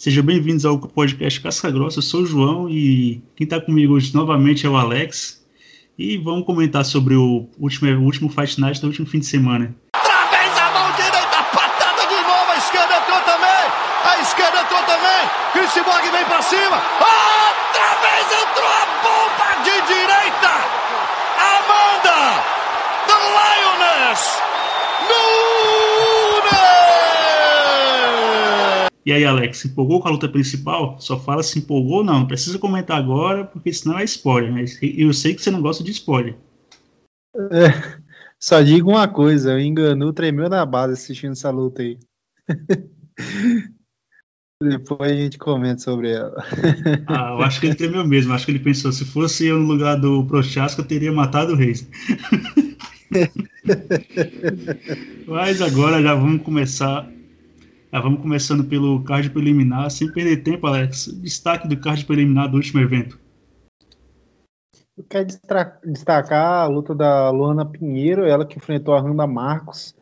Sejam bem-vindos ao podcast Casca Grossa. Eu sou o João e quem está comigo hoje novamente é o Alex. E vamos comentar sobre o último, o último Fight Night do último fim de semana. Través a mão direita, patada de novo, a esquerda entrou também, a esquerda entrou também, Chris Borg vem pra cima, outra vez entrou a bomba de direita, Amanda, the Lioness, Nunes! E aí, Alex, se empolgou com a luta principal? Só fala se empolgou ou não. Não precisa comentar agora, porque senão é spoiler, né? E eu sei que você não gosta de spoiler. É, só digo uma coisa, o Enganu tremeu na base assistindo essa luta aí. Depois a gente comenta sobre ela. Ah, eu acho que ele tremeu mesmo. Acho que ele pensou, se fosse eu no lugar do Prochaska, eu teria matado o Reis. Mas agora já vamos começar. Já vamos começando pelo card preliminar, sem perder tempo, Alex. Destaque do card preliminar do último evento. Eu quero destacar a luta da Luana Pinheiro, ela que enfrentou a Randa Marcos.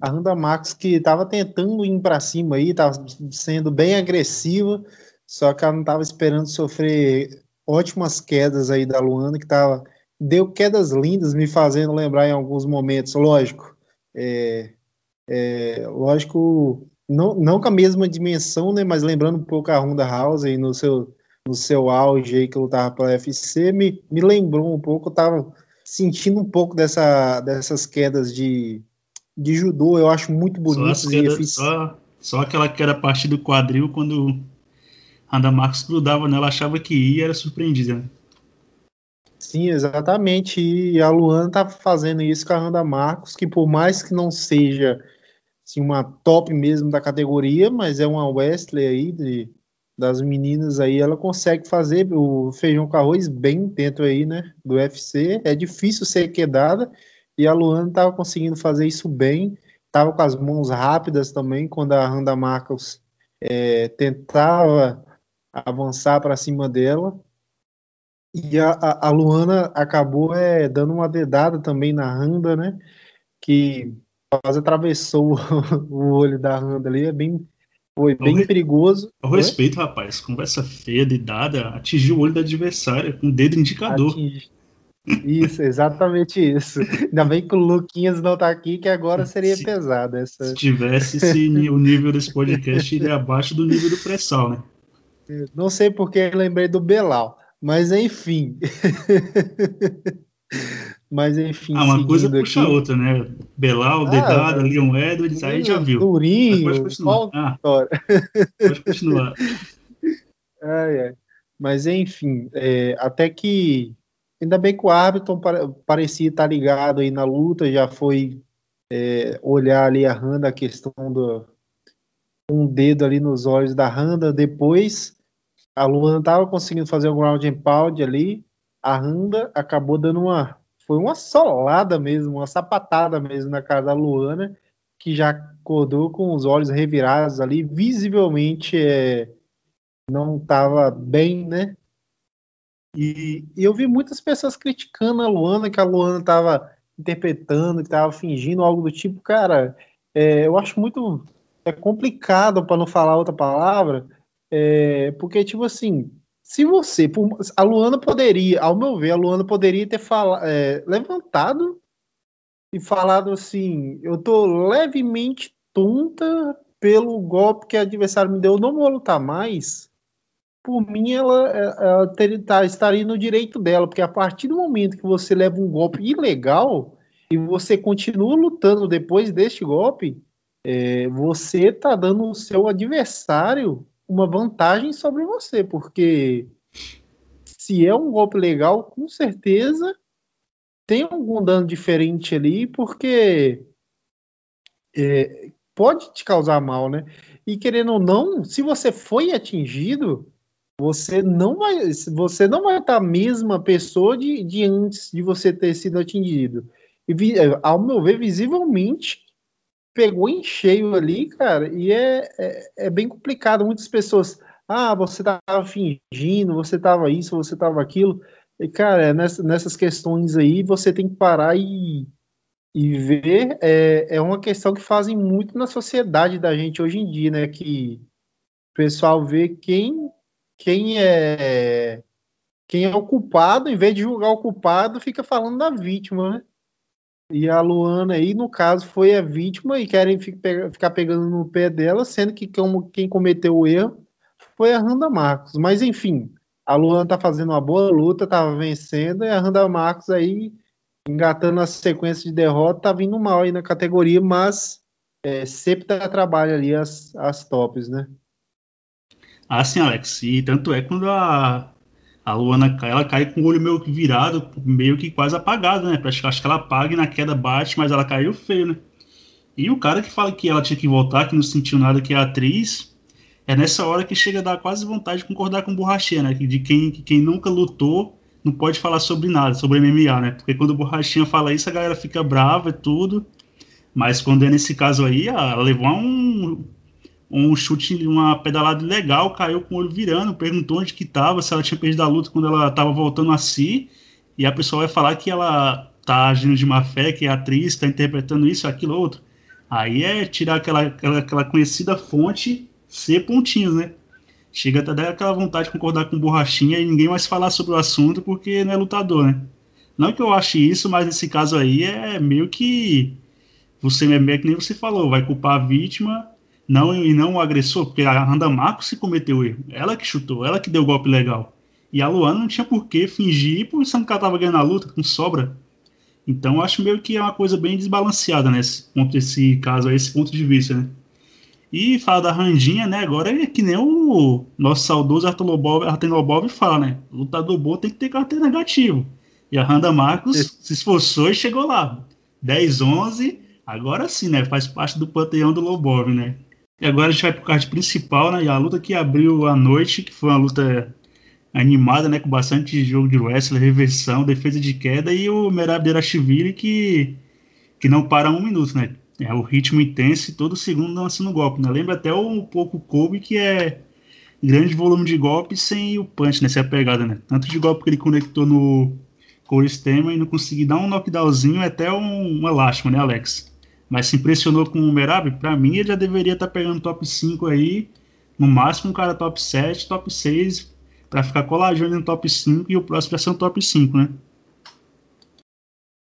A Randa Marcos que estava tentando ir para cima aí, estava sendo bem agressiva, só que ela não estava esperando sofrer ótimas quedas aí da Luana, que tava, deu quedas lindas, me fazendo lembrar em alguns momentos, lógico. É, é, lógico, não, não com a mesma dimensão, né, mas lembrando um pouco a Ronda House aí no seu, no seu auge aí que lutava para UFC, me, me lembrou um pouco, eu tava sentindo um pouco dessa, dessas quedas de, de judô, eu acho muito bonito. Só, queda, só, só, aquela que era a partir do quadril, quando a Anda Marcos grudava nela, achava que ia, era surpreendida. Né? Sim, exatamente. E a Luana tá fazendo isso com a Randa Marcos, que por mais que não seja assim, uma top mesmo da categoria, mas é uma Wesley aí de, das meninas aí, ela consegue fazer o feijão com arroz bem dentro aí, né, do UFC. É difícil ser quedada e a Luana tava conseguindo fazer isso bem. Tava com as mãos rápidas também quando a Randa Marcos é, tentava avançar para cima dela. E a, a, a Luana acabou é, dando uma dedada também na Randa, né? Que quase atravessou o olho da Randa ali. É bem, foi bem re... perigoso. Ao respeito, rapaz, conversa feia de dada, atingiu o olho do adversário com o dedo indicador. Atingi. Isso, exatamente isso. Ainda bem que o Luquinhas não tá aqui, que agora seria se, pesado. Essa... Se tivesse se, o nível desse podcast iria abaixo do nível do pré-sal, né? Não sei porque lembrei do Belal, mas enfim. mas enfim. Ah, uma coisa puxa aqui... outra, né? Belal, ah, Dedada, Leon Edwards, aí já viu. Durinho, pode continuar. Ah, pode continuar. ai, ai. Mas enfim, é, até que ainda bem que o árbitro parecia estar ligado aí na luta, já foi é, olhar ali a Randa, a questão do um dedo ali nos olhos da Randa, depois a Luana estava conseguindo fazer o ground and pound ali, a Randa acabou dando uma. Foi uma solada mesmo, uma sapatada mesmo na cara da Luana, que já acordou com os olhos revirados ali, visivelmente é, não estava bem, né? E, e, eu vi muitas pessoas criticando a Luana, que a Luana estava interpretando, que estava fingindo algo do tipo, cara. É, eu acho muito é complicado, para não falar outra palavra, é, porque, tipo assim, se você. A Luana poderia, ao meu ver, a Luana poderia ter fala, é, levantado e falado assim: eu tô levemente tonta pelo golpe que o adversário me deu, eu não vou lutar mais. Por mim, ela, é, ela ter, tá, estaria no direito dela, porque a partir do momento que você leva um golpe ilegal e você continua lutando depois deste golpe, é, você está dando o seu adversário uma vantagem sobre você, porque se é um golpe legal, com certeza tem algum dano diferente ali, porque é, pode te causar mal, né? E querendo ou não, se você foi atingido, você não vai, você não vai estar a mesma pessoa de, de antes de você ter sido atingido. E ao meu ver, visivelmente pegou em cheio ali, cara, e é, é, é bem complicado. Muitas pessoas, ah, você tava fingindo, você tava isso, você tava aquilo. E, cara, é nessa, nessas questões aí, você tem que parar e, e ver. É, é uma questão que fazem muito na sociedade da gente hoje em dia, né? Que pessoal vê quem, quem é quem é o culpado, em vez de julgar o culpado, fica falando da vítima, né? E a Luana aí, no caso, foi a vítima e querem ficar pegando no pé dela, sendo que quem cometeu o erro foi a Randa Marcos. Mas enfim, a Luana tá fazendo uma boa luta, tava vencendo, e a Randa Marcos aí, engatando a sequência de derrota, tá vindo mal aí na categoria, mas é, sempre dá trabalho ali as, as tops, né? Ah, sim, Alex. E tanto é quando a, a Luana ela cai com o olho meio que virado, meio que quase apagado, né? Acho, que ela apaga e na queda bate, mas ela caiu feio, né? E o cara que fala que ela tinha que voltar, que não sentiu nada, que é atriz, é nessa hora que chega a dar quase vontade de concordar com o Borrachinha, né? De quem, quem nunca lutou não pode falar sobre nada, sobre MMA, né? Porque quando o Borrachinha fala isso, a galera fica brava e tudo. Mas quando é nesse caso aí, ela levou um, um chute, uma pedalada legal, caiu com o olho virando, perguntou onde que estava, se ela tinha perdido a luta quando ela estava voltando a si, e a pessoa vai falar que ela tá agindo de má fé, que é atriz, está interpretando isso, aquilo, outro. Aí é tirar aquela, aquela, aquela conhecida fonte, ser pontinhos, né? Chega até dar aquela vontade de concordar com borrachinha e ninguém mais falar sobre o assunto porque não é lutador, né? Não que eu ache isso, mas nesse caso aí é meio que você é que nem você falou, vai culpar a vítima não e não o agressor, porque a Randa Marcos se cometeu o erro. Ela que chutou, ela que deu o golpe legal. E a Luana não tinha por que fingir, porque que ela tava ganhando a luta com sobra. Então acho meio que é uma coisa bem desbalanceada nesse ponto, esse caso, esse ponto de vista, né? E fala da Randinha, né? Agora é que nem o nosso saudoso Arthur Lobov fala, né? Lutador bom tem que ter carteira negativo. E a Randa Marcos se esforçou e chegou lá. 10, 11, agora sim, né? Faz parte do panteão do Lobov, né? E agora a gente vai pro card principal, né? E a luta que abriu a noite, que foi uma luta animada, né? Com bastante jogo de wrestling, reversão, defesa de queda e o Merab Derashvili que, que não para um minuto, né? É o ritmo intenso e todo segundo lançando golpe, né? Lembra até um pouco Kobe, que é grande volume de golpe sem o punch, né? Sem a pegada, né? Tanto de golpe que ele conectou no Corey Stemmer e não conseguiu dar um knockdownzinho, é até um, lástima, né, Alex? Mas se impressionou com o Merab, para mim ele já deveria estar tá pegando top 5 aí, no máximo um cara top 7, top 6, para ficar coladinho no top 5 e o próximo vai ser um top 5, né?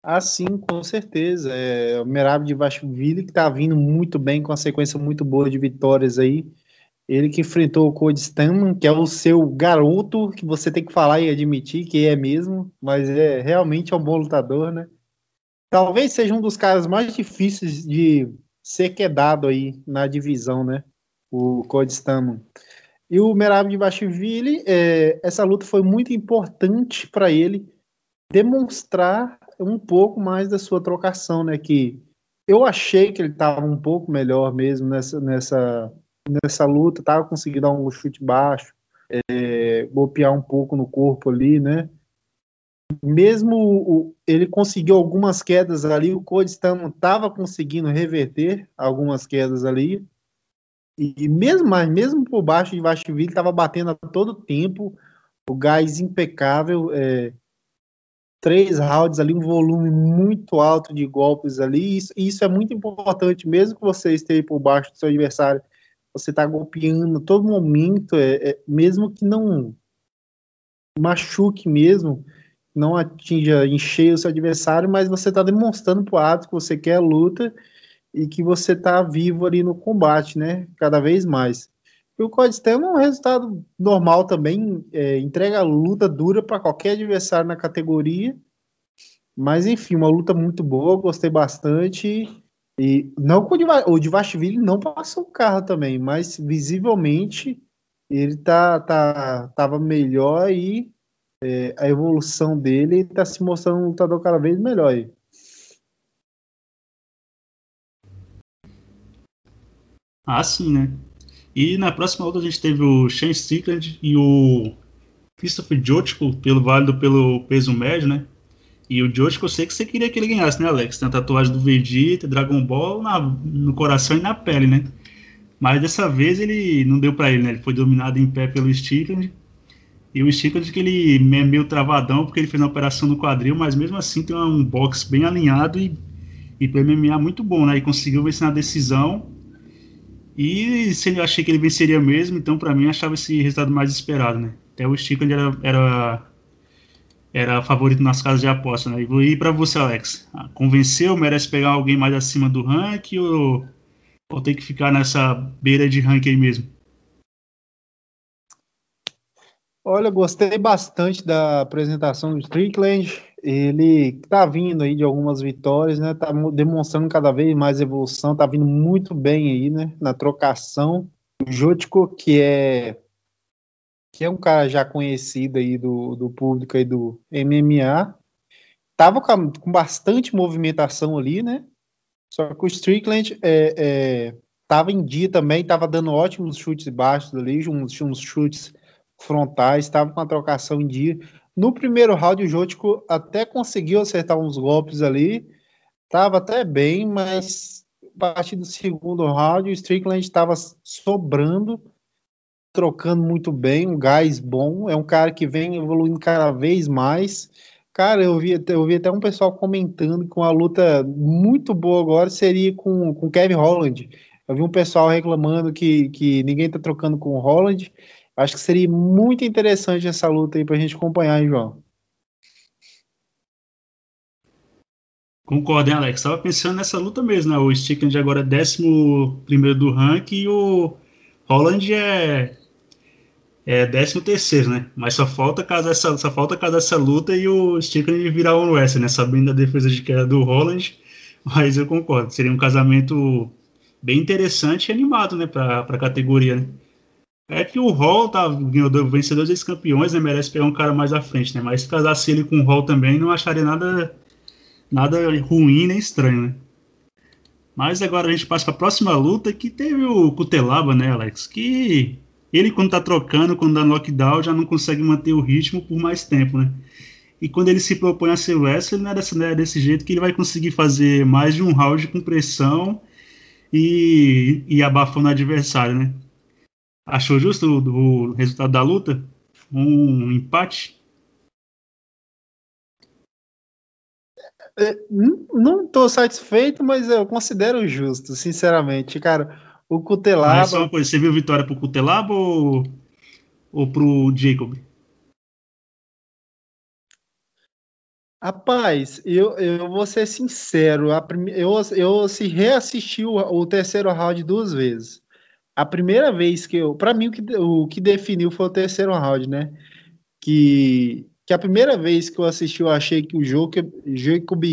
Ah, sim, com certeza. É, o Merab de Vashville que tá vindo muito bem, com uma sequência muito boa de vitórias aí. Ele que enfrentou o Cody que é o seu garoto, que você tem que falar e admitir que é mesmo, mas é realmente é um bom lutador, né? Talvez seja um dos caras mais difíceis de ser quedado aí na divisão, né? O Cody. E o Merab de Bashvili, é, essa luta foi muito importante para ele demonstrar um pouco mais da sua trocação, né? Que eu achei que ele estava um pouco melhor mesmo nessa, nessa, nessa luta, estava conseguindo dar um chute baixo, é, golpear um pouco no corpo ali, né? Mesmo o, ele conseguiu algumas quedas ali, o Codestan estava conseguindo reverter algumas quedas ali. E mesmo, mas mesmo por baixo de Vashville, estava batendo a todo tempo, o gás impecável, é, três rounds ali, um volume muito alto de golpes ali. Isso, isso é muito importante, mesmo que você esteja por baixo do seu adversário, você está golpeando a todo momento, é, é, mesmo que não machuque mesmo não atinja em cheio o seu adversário, mas você está demonstrando para o ato que você quer a luta e que você está vivo ali no combate, né? Cada vez mais. E o Code é um resultado normal também, é, entrega luta dura para qualquer adversário na categoria. Mas enfim, uma luta muito boa, gostei bastante. E não o de Vashville não passou o carro também, mas visivelmente ele tá, tá, tava melhor e é, a evolução dele está se mostrando um lutador cada vez melhor aí. Ah, sim, né? E na próxima luta a gente teve o Shane Strickland e o Christopher Jotko, pelo válido pelo peso médio, né? E o Jotko, eu sei que você queria que ele ganhasse, né, Alex? Tem a tatuagem do Vegeta, Dragon Ball na, no coração e na pele, né? Mas dessa vez ele não deu para ele, né? Ele foi dominado em pé pelo Strickland e o Stickles que ele é meio travadão porque ele fez uma operação no quadril, mas mesmo assim tem um box bem alinhado e, e para MMA muito bom, né? E conseguiu vencer na decisão. E se eu achei que ele venceria mesmo, então para mim achava esse resultado mais esperado, né? Até o Strickland era, era, era favorito nas casas de aposta, né? E para você, Alex. Ah, convenceu? Merece pegar alguém mais acima do ranking ou, ou tem que ficar nessa beira de ranking aí mesmo? Olha, gostei bastante da apresentação do Strickland. Ele tá vindo aí de algumas vitórias, né? Tá demonstrando cada vez mais evolução, tá vindo muito bem aí, né? Na trocação. O Jotko, que é que é um cara já conhecido aí do, do público aí do MMA, tava com, com bastante movimentação ali, né? Só que o Strickland é, é, tava em dia também, tava dando ótimos chutes baixos ali, uns, uns chutes frontais, estava com a trocação em dia. No primeiro round, o Jótico até conseguiu acertar uns golpes ali, estava até bem, mas a partir do segundo round, o Strickland estava sobrando, trocando muito bem, um gás bom. É um cara que vem evoluindo cada vez mais. Cara, eu vi, eu vi até um pessoal comentando que uma luta muito boa agora seria com o Kevin Holland. Eu vi um pessoal reclamando que, que ninguém tá trocando com o Holland. Acho que seria muito interessante essa luta aí pra gente acompanhar, hein, João? Concordo, hein, Alex? Tava pensando nessa luta mesmo, né? O Strickland agora é décimo primeiro do ranking e o Holland é é décimo terceiro, né? Mas só falta caso essa, só falta caso essa luta e o Strickland virar o Wrestler, né? Sabendo a defesa de queda do Holland, mas eu concordo, seria um casamento bem interessante e animado, né? Para a categoria, né? É que o Hall tá vencedores e campeões, né? Merece pegar um cara mais à frente, né? Mas se casasse ele com o Hall também, não acharia nada, nada ruim nem estranho, né? Mas agora a gente passa para a próxima luta que teve o Cutelaba, né, Alex? Que ele, quando tá trocando, quando dá knockdown, já não consegue manter o ritmo por mais tempo, né? E quando ele se propõe a ser wrestler, não é desse, não é desse jeito que ele vai conseguir fazer mais de um round com pressão e, e abafando o adversário, né? Achou justo o, o resultado da luta? Um empate? É, não estou satisfeito, mas eu considero justo, sinceramente, cara. O Cutelaba. Mas só uma coisa, você viu vitória pro Cutelaba ou, ou pro Jacob? Rapaz, eu, eu vou ser sincero, prime... eu, eu se reassisti o, o terceiro round duas vezes a primeira vez que eu. Para mim, o que, o que definiu foi o terceiro round, né? Que, que a primeira vez que eu assisti, eu achei que o Jacob,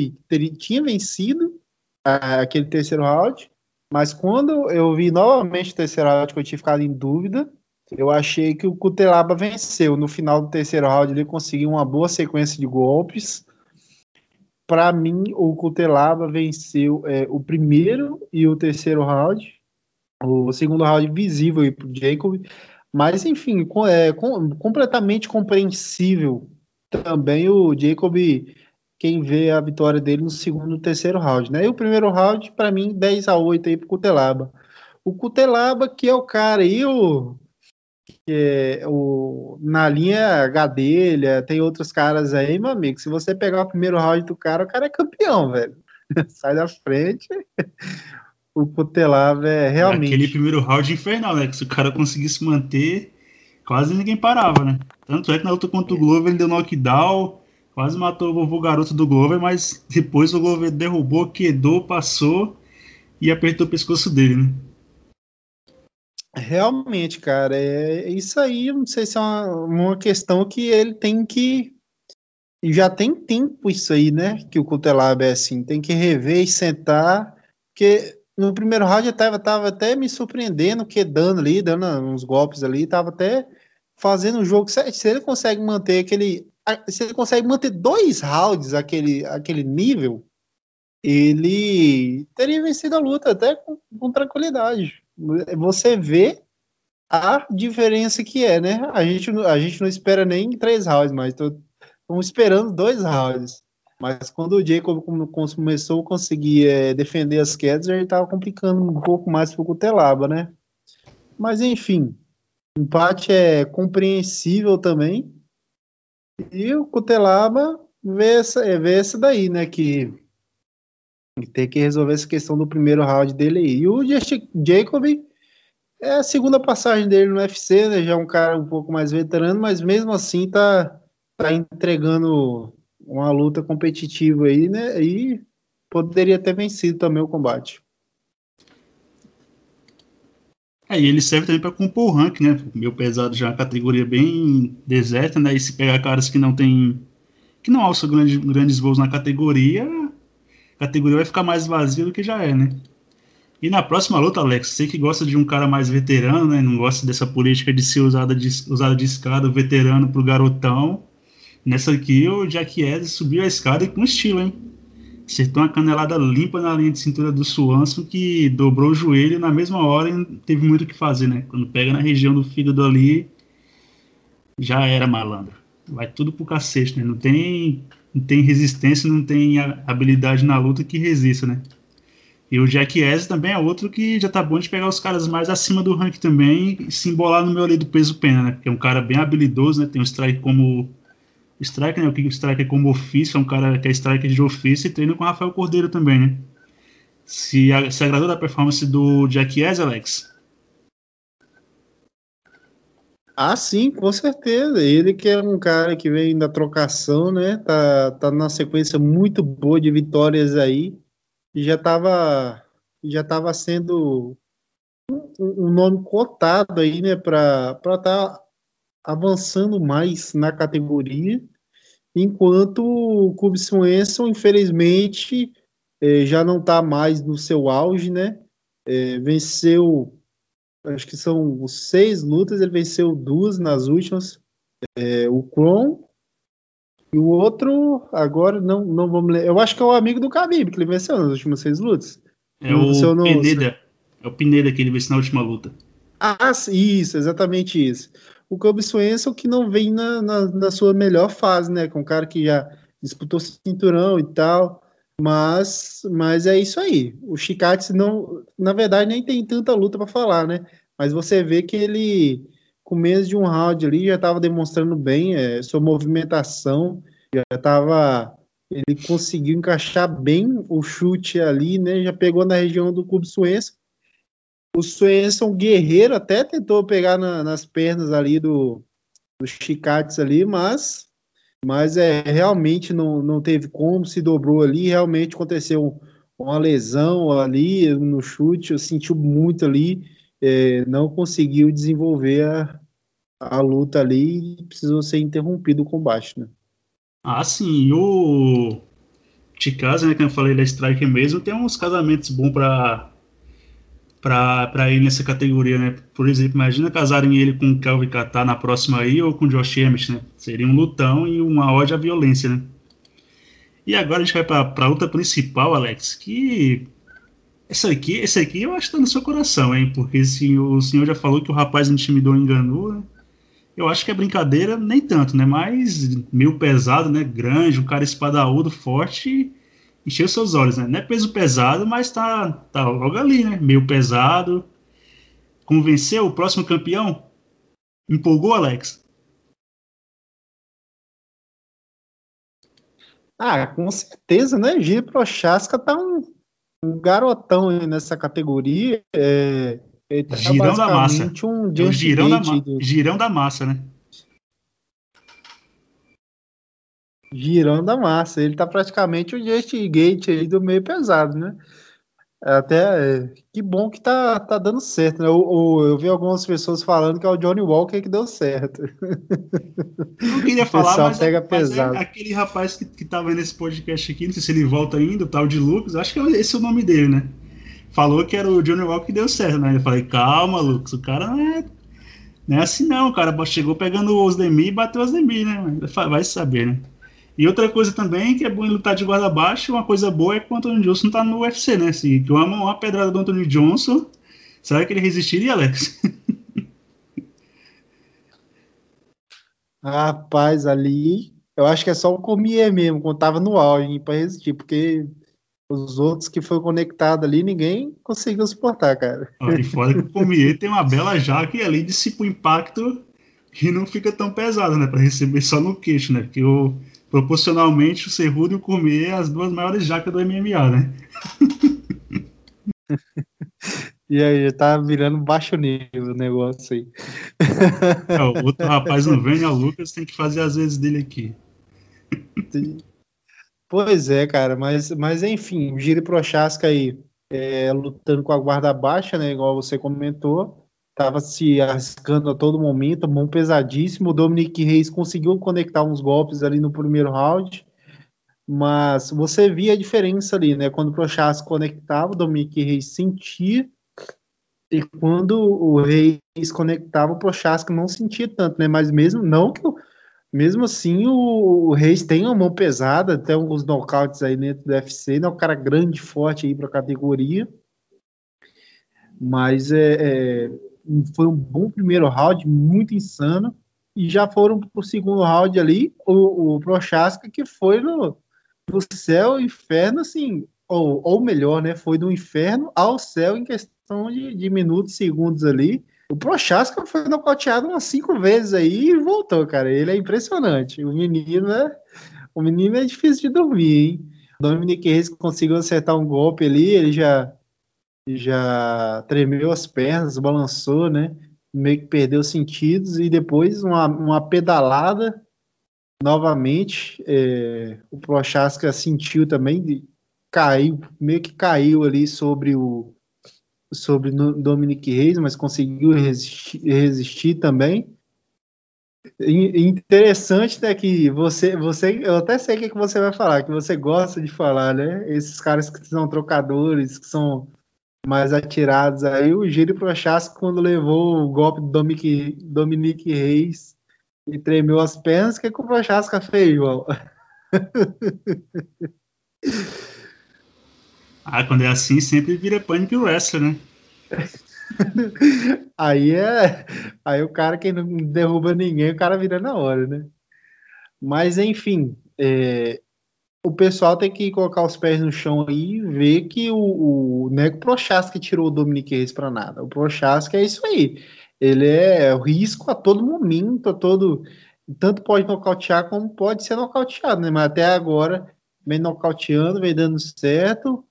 tinha vencido a, aquele terceiro round. Mas quando eu vi novamente o terceiro round, que eu tinha ficado em dúvida, eu achei que o Cutelaba venceu. No final do terceiro round, ele conseguiu uma boa sequência de golpes. Para mim, o Cutelaba venceu é, o primeiro e o terceiro round o segundo round visível para o Jacob, mas enfim, é com, completamente compreensível também o Jacob, quem vê a vitória dele no segundo e terceiro round, né? E o primeiro round, para mim, 10 a 8 aí pro Cutelaba. O Cutelaba, que é o cara aí, o, é, o, na linha Gadelha, tem outros caras aí, meu amigo. Se você pegar o primeiro round do cara, o cara é campeão, velho. Sai da frente o Cutelava é realmente. Aquele primeiro round infernal, né? Que se o cara conseguisse manter, quase ninguém parava, né? Tanto é que na luta contra o Glover ele deu knockdown, quase matou o vovô garoto do Glover, mas depois o Glover derrubou, quedou, passou e apertou o pescoço dele, né? Realmente, cara, é isso aí. Não sei se é uma, uma questão que ele tem que. Já tem tempo isso aí, né? Que o Cutelab é assim, tem que rever e sentar, porque no primeiro round eu tava, tava até me surpreendendo, que dando ali, dando uns golpes ali, tava até fazendo o jogo. Se, se ele consegue manter aquele. Se ele consegue manter dois rounds aquele, aquele nível, ele teria vencido a luta até com, com tranquilidade. Você vê a diferença que é, né? A gente, a gente não espera nem três rounds, mas estamos esperando dois rounds. Mas quando o Jacob começou a conseguir é, defender as quedas, ele estava complicando um pouco mais para o Cutelaba, né? Mas enfim, o empate é compreensível também. E o Cutelaba vê essa, é, vê essa daí, né? Que, tem que resolver essa questão do primeiro round dele aí. E o Jacob É a segunda passagem dele no UFC, né? Já é um cara um pouco mais veterano, mas mesmo assim tá, tá entregando uma luta competitiva aí, né? E poderia ter vencido também o combate. É, e ele serve também para compor o ranking, né? Meu pesado já é uma categoria bem deserta, né? E se pegar caras que não tem. que não alçam grandes, grandes voos na categoria, a categoria vai ficar mais vazia do que já é, né? E na próxima luta, Alex, você que gosta de um cara mais veterano, né? Não gosta dessa política de ser usada de, usada de escada, veterano pro garotão. Nessa aqui, o Jack Edwards subiu a escada com estilo, hein? acertou uma canelada limpa na linha de cintura do Swanson que dobrou o joelho na mesma hora e não teve muito o que fazer, né? Quando pega na região do fígado ali, já era malandro. Vai tudo pro cacete, né? Não tem, não tem resistência, não tem habilidade na luta que resista, né? E o Jack S também é outro que já tá bom de pegar os caras mais acima do rank também e se embolar no meu ali do peso pena, né? Porque é um cara bem habilidoso, né? Tem um strike como Striker, né? O King Striker como ofício, é um cara que é striker de ofício e treina com o Rafael Cordeiro também, né? Se, a, se agradou da performance do Jack Ez, Alex? Ah, sim, com certeza. Ele que é um cara que vem da trocação, né? Tá, tá numa sequência muito boa de vitórias aí. E já tava, já tava sendo um, um nome cotado aí, né? Para estar tá avançando mais na categoria, enquanto o Cube Swenson, infelizmente, é, já não está mais no seu auge, né? É, venceu, acho que são seis lutas, ele venceu duas nas últimas, é, o Kron, e o outro, agora não, não vamos ler. Eu acho que é o amigo do Khabib que ele venceu nas últimas seis lutas. É não, o não, Pineda. É o Pineda que ele venceu na última luta. Ah, isso, exatamente isso o Kobe Swenson que não vem na, na, na, sua melhor fase, né? Com um cara que já disputou cinturão e tal. Mas, mas é isso aí. O Chicate não, na verdade, nem tem tanta luta para falar, né? Mas você vê que ele, com menos de um round ali, já estava demonstrando bem é, sua movimentação, já estava ele conseguiu encaixar bem o chute ali, né? Já pegou na região do Clube Suença o Swenson Guerreiro até tentou pegar na, nas pernas ali do, do Chicates ali, mas, mas é, realmente não, não teve como, se dobrou ali, realmente aconteceu uma lesão ali no chute, sentiu muito ali, é, não conseguiu desenvolver a, a luta ali e precisou ser interrompido o combate, né? Ah, sim, o Chicaz, né, que eu falei da Strike mesmo, tem uns casamentos bons para para ir nessa categoria, né? Por exemplo, imagina casarem ele com o Kelvin Catar na próxima aí ou com o Josh Emmett, né? Seria um lutão e uma ódio à violência, né? E agora a gente vai para a luta principal, Alex, que essa aqui, esse aqui eu acho que tá no seu coração, hein? Porque se o senhor já falou que o rapaz intimidou e enganou, né? eu acho que é brincadeira, nem tanto, né? Mas meio pesado, né? Grande, um cara espadaúdo, forte encheu seus olhos, né? Não é peso pesado, mas tá, tá logo ali, né? Meio pesado. Convenceu o próximo campeão? Empolgou, Alex? Ah, com certeza, né? Giro Prochaska tá um, um garotão nessa categoria. É, ele tá girão da massa. Um é o girão da, girão da massa, né? Girando a massa. Ele tá praticamente o Gate aí do meio pesado, né? Até é, que bom que tá, tá dando certo, né? Eu, eu, vi algumas pessoas falando que é o Johnny Walker que deu certo. Não queria falar, mas, pega mas é aquele rapaz que, que tava nesse podcast aqui, não sei se ele volta ainda, o tal de Lucas, acho que é esse é o nome dele, né? Falou que era o Johnny Walker que deu certo, né? Eu falei, calma, Lucas, o cara não é, não é assim não, o cara chegou pegando os Demi e bateu os Demi, né? Vai saber, né? E outra coisa também que é bom em lutar de guarda baixa, uma coisa boa é que o Anthony Johnson tá no UFC, né? Se que uma, uma pedrada do Anthony Johnson, será que ele resistiria, Alex? Rapaz, ali eu acho que é só o Cormier mesmo, quando tava no auge para resistir, porque os outros que foi conectado ali, ninguém conseguiu suportar, cara. E fora que o Cormier tem uma bela jaca e ali dissipa o impacto e não fica tão pesado, né? Para receber só no queixo, né? Porque o proporcionalmente o Cerrudo e o Cormier as duas maiores jacas do MMA, né? E aí, já tá virando baixo nível o negócio aí. É, o outro rapaz não vem, é o Lucas, tem que fazer as vezes dele aqui. Pois é, cara, mas, mas enfim, o Giro Prochaska aí é, lutando com a guarda baixa, né? Igual você comentou, tava se arriscando a todo momento, mão pesadíssimo. O Dominique Reis conseguiu conectar uns golpes ali no primeiro round, mas você via a diferença ali, né? Quando o Prochaska conectava, o Dominique Reis sentia, e quando o Reis conectava, o Prochaska não sentia tanto, né? Mas mesmo não que mesmo assim, o, o, Reis tem uma mão pesada, tem alguns nocautes aí dentro do UFC, não é um cara grande, forte aí para a categoria. Mas é, é, foi um bom primeiro round, muito insano. E já foram para o segundo round ali, o, o Prochaska, que foi no, no céu inferno, assim, ou, ou melhor, né? Foi do inferno ao céu em questão de, de minutos, segundos ali. O Prochaska foi nocauteado umas cinco vezes aí e voltou, cara. Ele é impressionante. O menino é, o menino é difícil de dormir, hein? O Dominic Reis conseguiu acertar um golpe ali, ele já já tremeu as pernas, balançou, né? Meio que perdeu os sentidos e depois uma, uma pedalada novamente. É, o Prochaska sentiu também, caiu, meio que caiu ali sobre o, sobre Dominic Reis, mas conseguiu resistir, resistir também. Interessante né, que você, você, eu até sei o que, que você vai falar, que você gosta de falar, né? Esses caras que são trocadores, que são mais atirados aí, o Giro Prochaska, quando levou o golpe do Dominic, Dominic Reis e tremeu as pernas, o que, que o Prochaska fez, João? Ah, quando é assim, sempre vira Panic Wrestler, né? aí é. Aí o cara que não derruba ninguém, o cara vira na hora, né? Mas enfim, é, o pessoal tem que colocar os pés no chão aí e ver que o, o Nego Prochaska tirou o Dominic Reis para nada. O Prochaska é isso aí. Ele é risco a todo momento, a todo. Tanto pode nocautear como pode ser nocauteado, né? Mas até agora vem nocauteando, vem dando certo.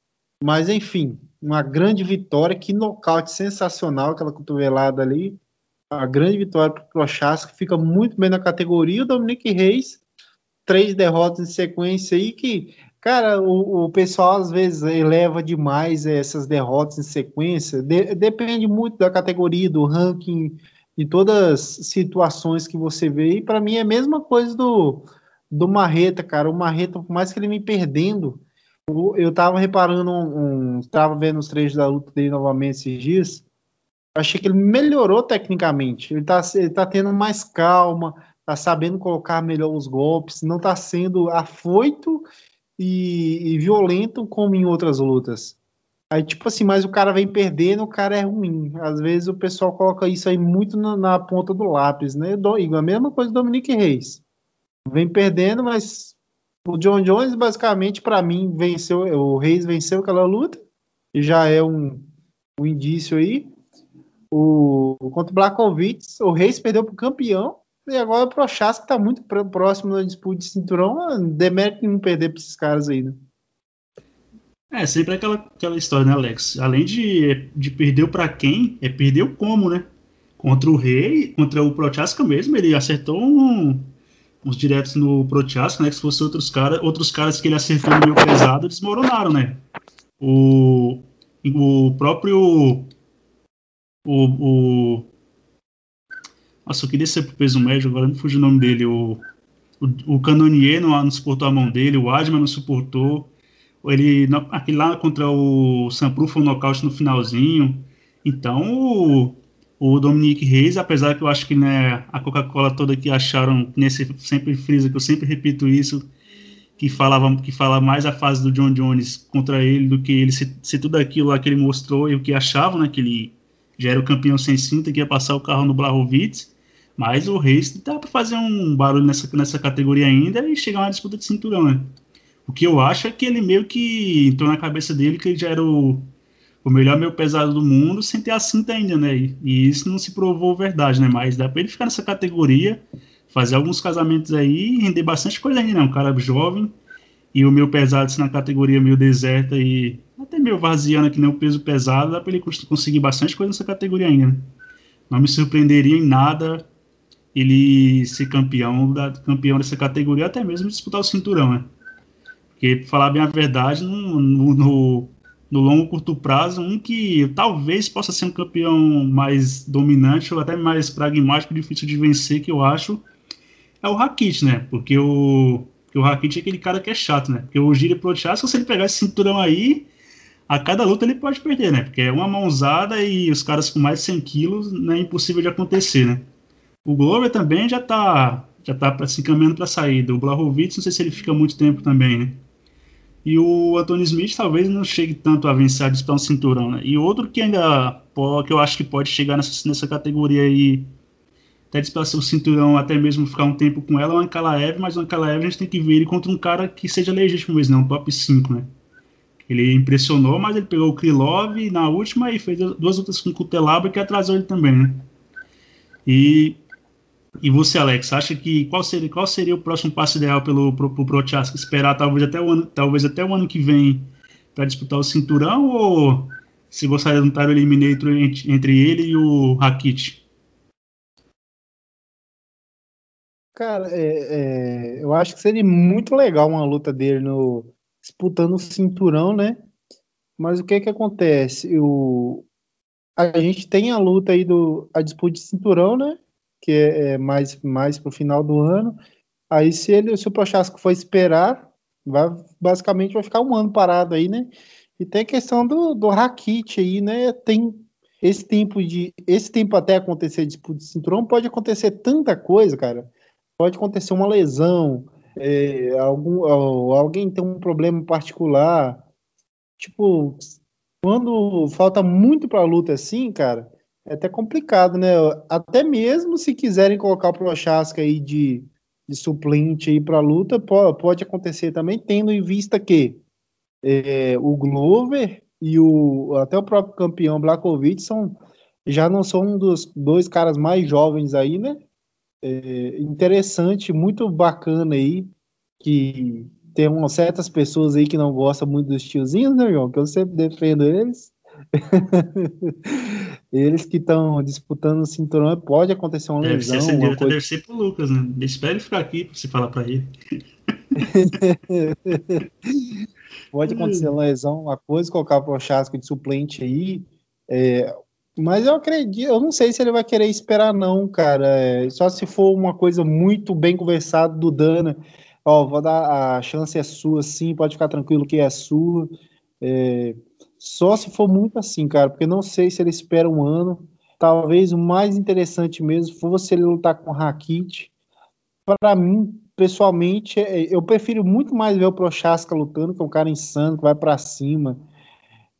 Mas, enfim, uma grande vitória. Que nocaute sensacional, aquela cotovelada ali. A grande vitória para o Prochaska, fica muito bem na categoria. O Dominique Reis, três derrotas em sequência aí, que, cara, o, o pessoal às vezes eleva demais essas derrotas em sequência. De, depende muito da categoria, do ranking, de todas as situações que você vê. E para mim é a mesma coisa do, do Marreta, cara. O Marreta, por mais que ele me perdendo eu tava reparando um, um tava vendo os trechos da luta dele novamente esses dias. Achei que ele melhorou tecnicamente. Ele tá, ele tá tendo mais calma, tá sabendo colocar melhor os golpes, não tá sendo afoito e, e violento como em outras lutas. Aí, tipo assim, mas o cara vem perdendo, o cara é ruim. Às vezes o pessoal coloca isso aí muito na, na ponta do lápis, né? Do, a mesma coisa do Dominique Reis. Vem perdendo, mas o John Jones, basicamente, para mim, venceu. O Reis venceu aquela luta. E já é um, um indício aí. O, contra o Blackovitz, o Reis perdeu para o campeão. E agora o Prochaska está muito próximo da disputa de cinturão. Demérito não perder para esses caras aí, né? É, sempre aquela, aquela história, né, Alex? Além de, de perder para quem, é perder como, né? Contra o Rei, contra o Prochaska mesmo, ele acertou um, uns diretos no Proteasco, né? Que se fosse outros caras, outros caras que ele acertou no meio pesado, desmoronaram, né? O, o próprio. O, o. Nossa, eu queria ser pro peso médio, agora não fugiu o nome dele. O, o, o Canonier não, não suportou a mão dele, o Adman não suportou. Ele, aquele lá contra o Sampru foi um nocaute no finalzinho. Então, o, o Dominique Reis, apesar que eu acho que né, a Coca-Cola toda que acharam, nesse sempre frisa que eu sempre repito isso, que falava que fala mais a fase do John Jones contra ele do que ele se, se tudo aquilo lá que ele mostrou e o que achavam, né, que ele já era o campeão sem cinta que ia passar o carro no Blahovic, mas o Reis dá para fazer um barulho nessa, nessa categoria ainda e chegar uma disputa de cinturão, né? O que eu acho é que ele meio que entrou na cabeça dele que ele já era o o melhor meio pesado do mundo sem ter a cinta ainda, né? E, isso não se provou verdade, né? Mas dá para ele ficar nessa categoria, fazer alguns casamentos aí e render bastante coisa ainda, né? Um cara jovem e o meu pesado na categoria meio deserta e até meio varziano que nem o peso pesado, dá para ele conseguir bastante coisa nessa categoria ainda. Né? Não me surpreenderia em nada ele ser campeão, da, campeão dessa categoria, até mesmo disputar o cinturão, né? Porque, pra falar bem a verdade, no, no, no longo curto prazo, um que talvez possa ser um campeão mais dominante ou até mais pragmático, difícil de vencer, que eu acho, é o Rakit, né? Porque o, porque o Rakit é aquele cara que é chato, né? Porque o Giri Prochaska, se ele pegar esse cinturão aí, a cada luta ele pode perder, né? Porque é uma mãozada e os caras com mais de 100 quilos não é impossível de acontecer, né? O Glover também já tá, já tá se encaminhando para saída. O Blahovic, não sei se ele fica muito tempo também, né? E o Anthony Smith talvez não chegue tanto a vencer a disputar um cinturão, né? E outro que ainda que eu acho que pode chegar nessa, nessa categoria aí, até disputar o cinturão, até mesmo ficar um tempo com ela, é o Ankalaev, mas o Ankalaev a gente tem que ver ele contra um cara que seja legítimo mesmo, não, top 5, né? Ele impressionou, mas ele pegou o Krylov na última e fez duas lutas com o Kutelaba que atrasou ele também, né? E e você, Alex, acha que qual seria, qual seria o próximo passo ideal pelo pro, pro? Esperar talvez até o ano, talvez até o ano que vem para disputar o cinturão ou se gostaria de um title eliminator entre, entre ele e o Rakit? Cara, é, é, eu acho que seria muito legal uma luta dele no disputando o cinturão, né? Mas o que que acontece? O, a gente tem a luta aí do a disputa de cinturão, né? Que é, é mais, mais para o final do ano. Aí, se ele, se o Prochasco for esperar, vai, basicamente vai ficar um ano parado aí, né? E tem a questão do, do Rakit aí, né? Tem esse tempo de. Esse tempo até acontecer disputa de cinturão, pode acontecer tanta coisa, cara. Pode acontecer uma lesão, é, algum, alguém tem um problema particular. Tipo, quando falta muito para a luta assim, cara, é até complicado, né? Até mesmo se quiserem colocar o Prochaska aí de, de suplente aí para luta, pode, pode acontecer também, tendo em vista que é, o Glover e o até o próprio campeão Blakovic são já não são um dos dois caras mais jovens aí, né? É, interessante, muito bacana aí que tem umas certas pessoas aí que não gostam muito dos tiozinhos, né, João? Que eu sempre defendo eles. Eles que estão disputando o cinturão, pode acontecer uma deve lesão. Ser, uma coisa... Deve ser pro Lucas, né? Espera ele ficar aqui pra você falar pra ele. pode acontecer uma lesão, uma coisa, colocar o Chasco de suplente aí. É, mas eu acredito, eu não sei se ele vai querer esperar, não, cara. É, só se for uma coisa muito bem conversada do Dana. Ó, vou dar a chance é sua, sim, pode ficar tranquilo que é sua. É, só se for muito assim, cara, porque não sei se ele espera um ano. Talvez o mais interessante mesmo fosse ele lutar com o Rakit. Para mim, pessoalmente, é, eu prefiro muito mais ver o Prochaska lutando, que é um cara insano, que vai para cima,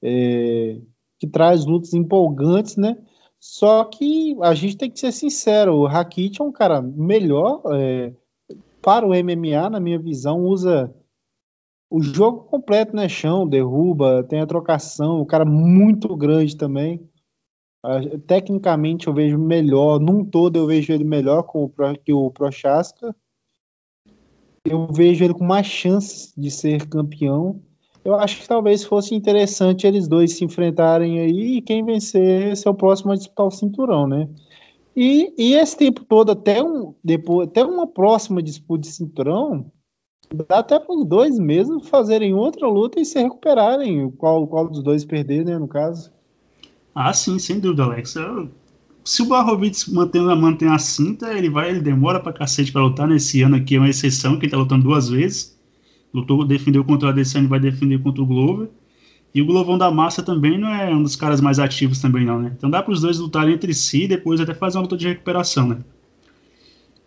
é, que traz lutas empolgantes, né? Só que a gente tem que ser sincero, o Rakit é um cara melhor é, para o MMA, na minha visão, usa o jogo completo, né? Chão, derruba, tem a trocação, o cara muito grande também. Uh, tecnicamente eu vejo melhor, num todo eu vejo ele melhor com o, que o Prochaska. Eu vejo ele com mais chances de ser campeão. Eu acho que talvez fosse interessante eles dois se enfrentarem aí e quem vencer ser o próximo a disputar o cinturão, né? E, e esse tempo todo, até, um, depois, até uma próxima disputa de cinturão, Dá até para os dois mesmo fazerem outra luta e se recuperarem, qual, qual dos dois perder, né, no caso. Ah, sim, sem dúvida, Alex. Se o Barrovic mantém, mantém a cinta, ele vai, ele demora pra cacete pra lutar. Nesse ano aqui é uma exceção, que ele tá lutando duas vezes. Lutou, defendeu contra o Adesanya vai defender contra o Glover. E o Glovão da Massa também não é um dos caras mais ativos também não, né? Então dá para os dois lutarem entre si e depois até fazer uma luta de recuperação, né?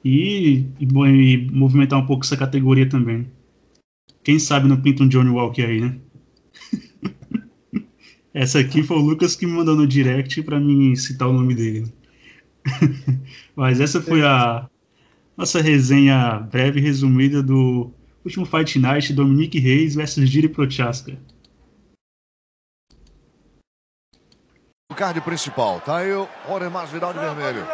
E, e, e, movimentar um pouco essa categoria também. Quem sabe não pinta um Johnny Walker aí, né? essa aqui foi o Lucas que me mandou no direct para mim citar o nome dele. Mas essa foi a nossa resenha breve e resumida do último Fight Night Dominique Reis versus Giri Prochaska. O card principal, tá aí o Oremar Vidal de vermelho.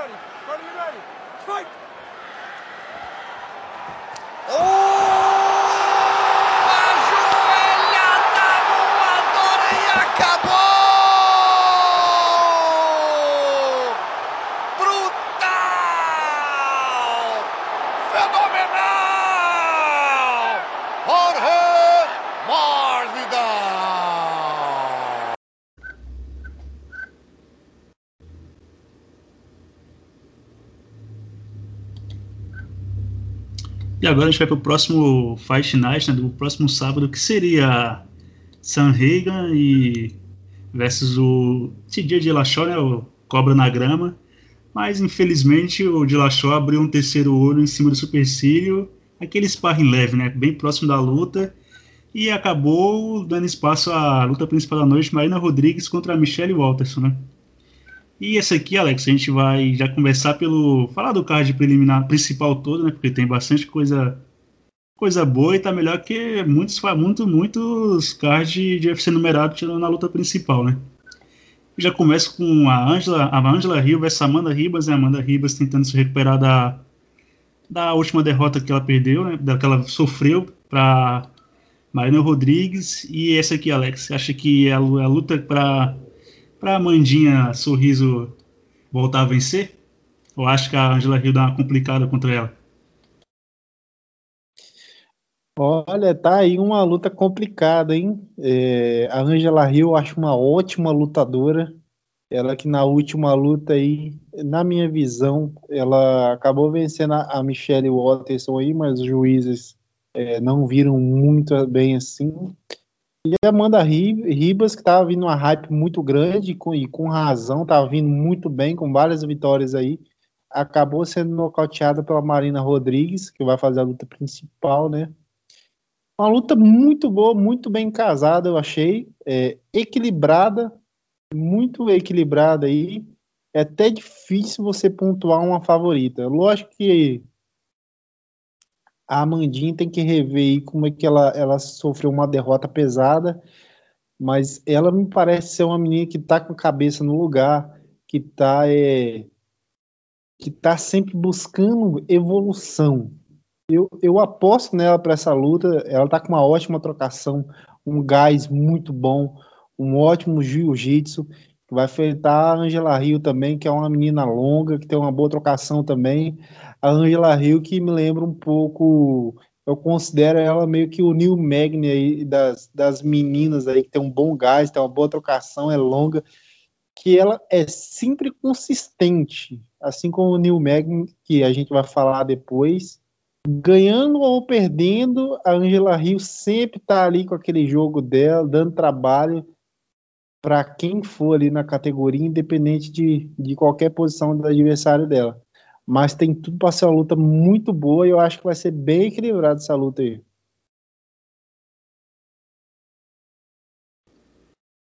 E agora a gente vai para o próximo Fight Night, né, do próximo sábado, que seria San Reagan e versus o TJ Dillashaw, né, o Cobra na Grama. Mas infelizmente o Dillashaw abriu um terceiro olho em cima do supercílio, aquele sparring leve, né, bem próximo da luta, e acabou dando espaço à luta principal da noite, Marina Rodrigues contra a Michelle Walterson, né. E esse aqui, Alex, a gente vai já conversar pelo. falar do card preliminar principal todo, né? Porque tem bastante coisa coisa boa e tá melhor que muitos, muito, muitos cards de UFC numerado tirando na luta principal, né? Já começa com a Angela, a Angela versus a Amanda Ribas, né? Amanda Ribas tentando se recuperar da, da última derrota que ela perdeu, né? Da que ela sofreu para Marina Rodrigues. E essa aqui, Alex, acha que a, a luta para para a Mandinha Sorriso voltar a vencer? Ou acha que a Angela Hill dá uma complicada contra ela? Olha, tá aí uma luta complicada, hein? É, a Angela Hill eu acho uma ótima lutadora. Ela que na última luta aí, na minha visão, ela acabou vencendo a Michelle Watterson aí, mas os juízes é, não viram muito bem assim. E a Amanda Ribas, que estava vindo uma hype muito grande com, e com razão, estava vindo muito bem, com várias vitórias aí, acabou sendo nocauteada pela Marina Rodrigues, que vai fazer a luta principal, né? Uma luta muito boa, muito bem casada, eu achei. É, equilibrada, muito equilibrada aí. É até difícil você pontuar uma favorita. Lógico que a Amandinha tem que rever como é que ela, ela sofreu uma derrota pesada, mas ela me parece ser uma menina que tá com a cabeça no lugar, que tá, é, que tá sempre buscando evolução. Eu, eu aposto nela para essa luta, ela tá com uma ótima trocação, um gás muito bom, um ótimo jiu-jitsu, vai enfrentar a Angela Rio também, que é uma menina longa, que tem uma boa trocação também a Angela Hill, que me lembra um pouco, eu considero ela meio que o Neil Magny aí das, das meninas aí, que tem um bom gás, tem uma boa trocação, é longa, que ela é sempre consistente, assim como o Neil Magny, que a gente vai falar depois, ganhando ou perdendo, a Angela Hill sempre tá ali com aquele jogo dela, dando trabalho para quem for ali na categoria, independente de, de qualquer posição do adversário dela. Mas tem tudo para ser uma luta muito boa e eu acho que vai ser bem equilibrada essa luta aí.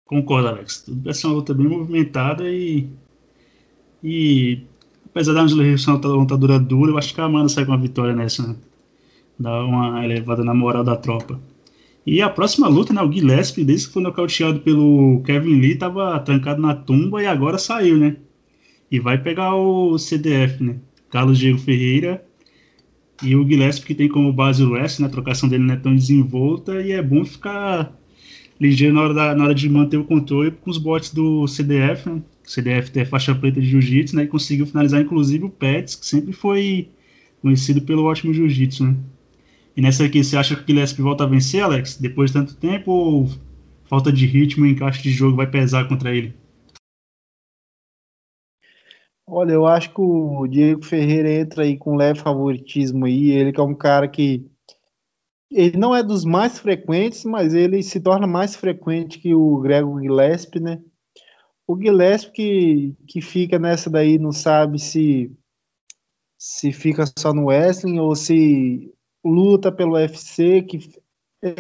Concordo, Alex. Tudo vai ser uma luta bem movimentada e. E. Apesar da Angela Hill ser uma lutadora dura, eu acho que a Amanda sai com uma vitória nessa, né? Dá uma elevada na moral da tropa. E a próxima luta, né? O Gillespie, desde que foi nocauteado pelo Kevin Lee, tava trancado na tumba e agora saiu, né? E vai pegar o CDF, né? Carlos Diego Ferreira e o Gillespie, que tem como base o West, né? A trocação dele não é tão desenvolta e é bom ficar ligeiro na hora, da, na hora de manter o controle com os bots do CDF, né? O CDF tem faixa preta de jiu-jitsu, né? E conseguiu finalizar, inclusive, o Pets, que sempre foi conhecido pelo ótimo jiu-jitsu, né? E nessa aqui, você acha que o Gillespie volta a vencer, Alex? Depois de tanto tempo ou falta de ritmo e encaixe de jogo vai pesar contra ele? Olha, eu acho que o Diego Ferreira entra aí com leve favoritismo aí. Ele que é um cara que ele não é dos mais frequentes, mas ele se torna mais frequente que o Gregor Gillespie, né? O Gillespie que, que fica nessa daí não sabe se se fica só no wrestling ou se luta pelo UFC, que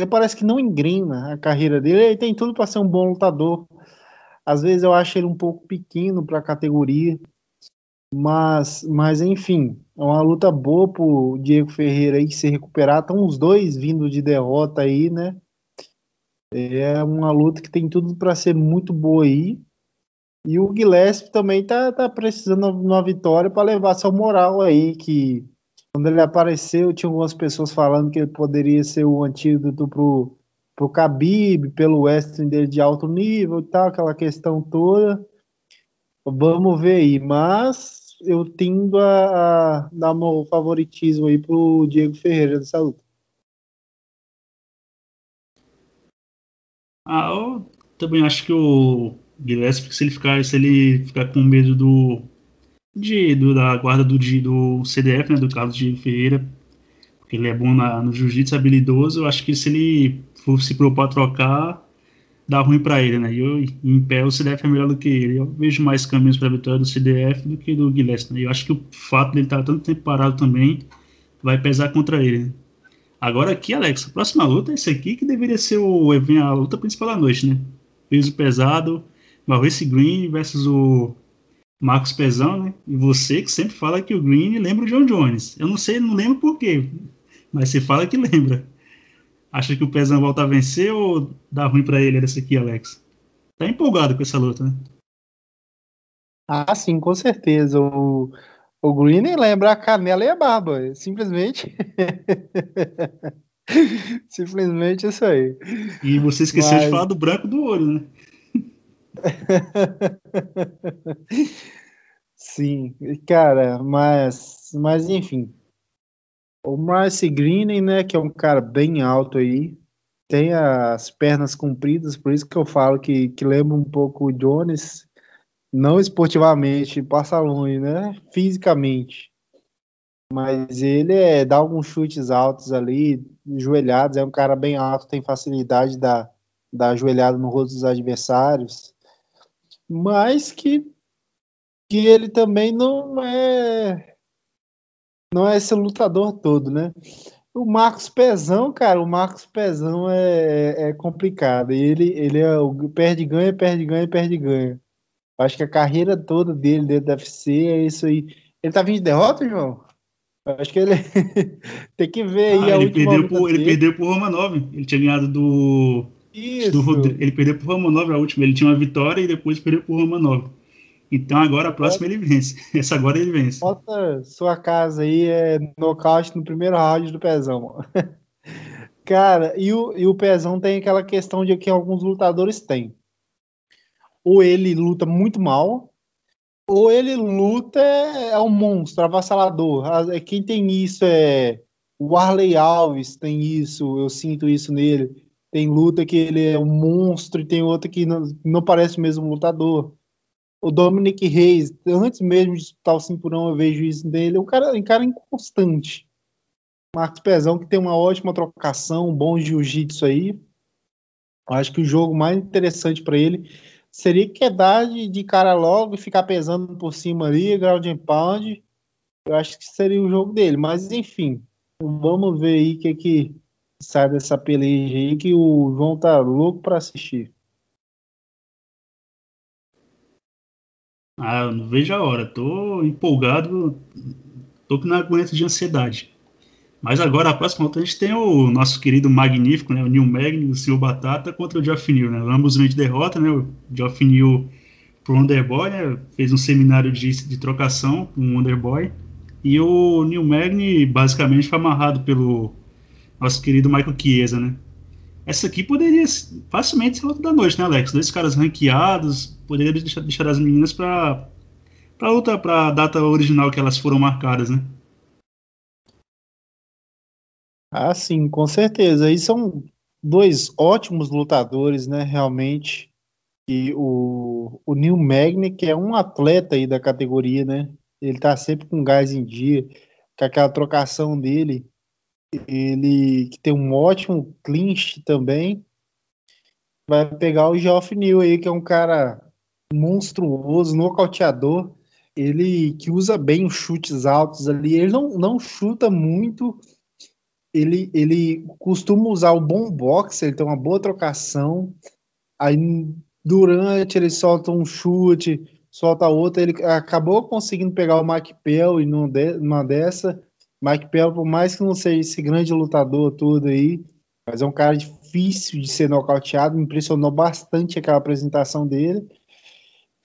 parece que não engrena a carreira dele. Ele tem tudo para ser um bom lutador. Às vezes eu acho ele um pouco pequeno para a categoria. Mas, mas enfim, é uma luta boa pro Diego Ferreira aí se recuperar. Estão os dois vindo de derrota aí, né? É uma luta que tem tudo para ser muito boa aí. E o Gillespie também tá, tá precisando de uma vitória para levar seu moral aí, que quando ele apareceu, tinha algumas pessoas falando que ele poderia ser o antídoto pro, pro Khabib, pelo wrestling dele de alto nível e tal, aquela questão toda. Vamos ver aí, mas eu tendo a, a dar meu favoritismo aí pro Diego Ferreira dessa luta. Ah, eu também acho que o Gillespie, se ele ficar, se ele ficar com medo do, de, do da guarda do, do CDF, né, do Carlos Diego Ferreira, Porque ele é bom na, no jiu-jitsu, habilidoso. Eu acho que se ele for se propor a trocar, dá ruim para ele, né? E eu, em pé, o CDF é melhor do que ele. Eu vejo mais caminhos para a vitória do CDF do que do Guilherme. Né? Eu acho que o fato dele estar tanto tempo parado também vai pesar contra ele. Né? Agora aqui, Alex, a próxima luta é esse aqui que deveria ser o, a luta principal da noite, né? Peso pesado, Maurice Green versus o Marcos Pezão, né? E você que sempre fala que o Green lembra o John Jones. Eu não sei, não lembro por quê, mas você fala que lembra. Acha que o Pezão volta a vencer ou dá ruim para ele essa aqui, Alex? Tá empolgado com essa luta, né? Ah, sim, com certeza. O, o Green lembra a canela e a barba. Simplesmente. Simplesmente isso aí. E você esqueceu Mas... de falar do branco do olho, né? Sim, cara, mas, mas enfim. O Marcy Green, né, que é um cara bem alto aí, tem as pernas compridas, por isso que eu falo que, que lembra um pouco o Jones, não esportivamente, passa longe, né, fisicamente. Mas ele é, dá alguns chutes altos ali, joelhados, é um cara bem alto, tem facilidade da, da joelhada no rosto dos adversários mas que, que ele também não é não é esse lutador todo, né? O Marcos Pezão, cara, o Marcos Pezão é, é complicado. Ele, ele é o perde ganha, perde ganha, perde ganha. Acho que a carreira toda dele dentro da UFC é isso aí. Ele tá vindo de derrota, João? Acho que ele tem que ver aí ah, ele perdeu por, ele perdeu por Romanov. Ele tinha ganhado do isso. Do, ele perdeu pro Romanov a última. Ele tinha uma vitória e depois perdeu pro Romanov. Então agora a próxima ele vence. Essa agora ele vence. Bota sua casa aí, é nocaute no primeiro round do Pezão. Cara, e o, e o Pezão tem aquela questão de que alguns lutadores têm. Ou ele luta muito mal, ou ele luta é, é um monstro, avassalador. Quem tem isso é o Arley Alves, tem isso, eu sinto isso nele. Tem luta que ele é um monstro e tem outra que não, não parece mesmo um lutador. O Dominic Reis, antes mesmo de disputar o cinturão, eu vejo isso dele. É um cara, um cara inconstante. Marcos Pezão, que tem uma ótima trocação, um bom jiu-jitsu aí. Acho que o jogo mais interessante para ele seria quedar de, de, cara logo e ficar pesando por cima ali, ground and pound. Eu acho que seria o jogo dele. Mas, enfim, vamos ver aí o que, que sai dessa peleja aí que o João tá louco para assistir. Ah, não vejo a hora. Tô empolgado. Tô que não aguento de ansiedade. Mas agora, a próxima luta, a gente tem o nosso querido magnífico, né? O Neil Magny, o Senhor Batata, contra o Geoff Neal, né? Ambos vêm de derrota, né? O Geoff Neal pro Underboy, né? Fez um seminário de, de trocação com o Underboy. E o Neil Magny, basicamente, foi amarrado pelo nosso querido Michael Chiesa, né? Essa aqui poderia facilmente ser luta da noite, né, Alex? Dois caras ranqueados, poderia deixar, deixar as meninas para para luta para a data original que elas foram marcadas, né? Ah, sim, com certeza. E são dois ótimos lutadores, né? Realmente. E o, o Neil Magny, que é um atleta aí da categoria, né? Ele tá sempre com gás em dia, com aquela trocação dele ele que tem um ótimo clinch também, vai pegar o Geoff Neal aí, que é um cara monstruoso, nocauteador, ele que usa bem os chutes altos ali, ele não, não chuta muito, ele, ele costuma usar o bom boxe, ele tem uma boa trocação, aí durante ele solta um chute, solta outro, ele acabou conseguindo pegar o Mike Pell e numa dessa, Mike Pell, por mais que não seja esse grande lutador todo aí, mas é um cara difícil de ser nocauteado, me impressionou bastante aquela apresentação dele.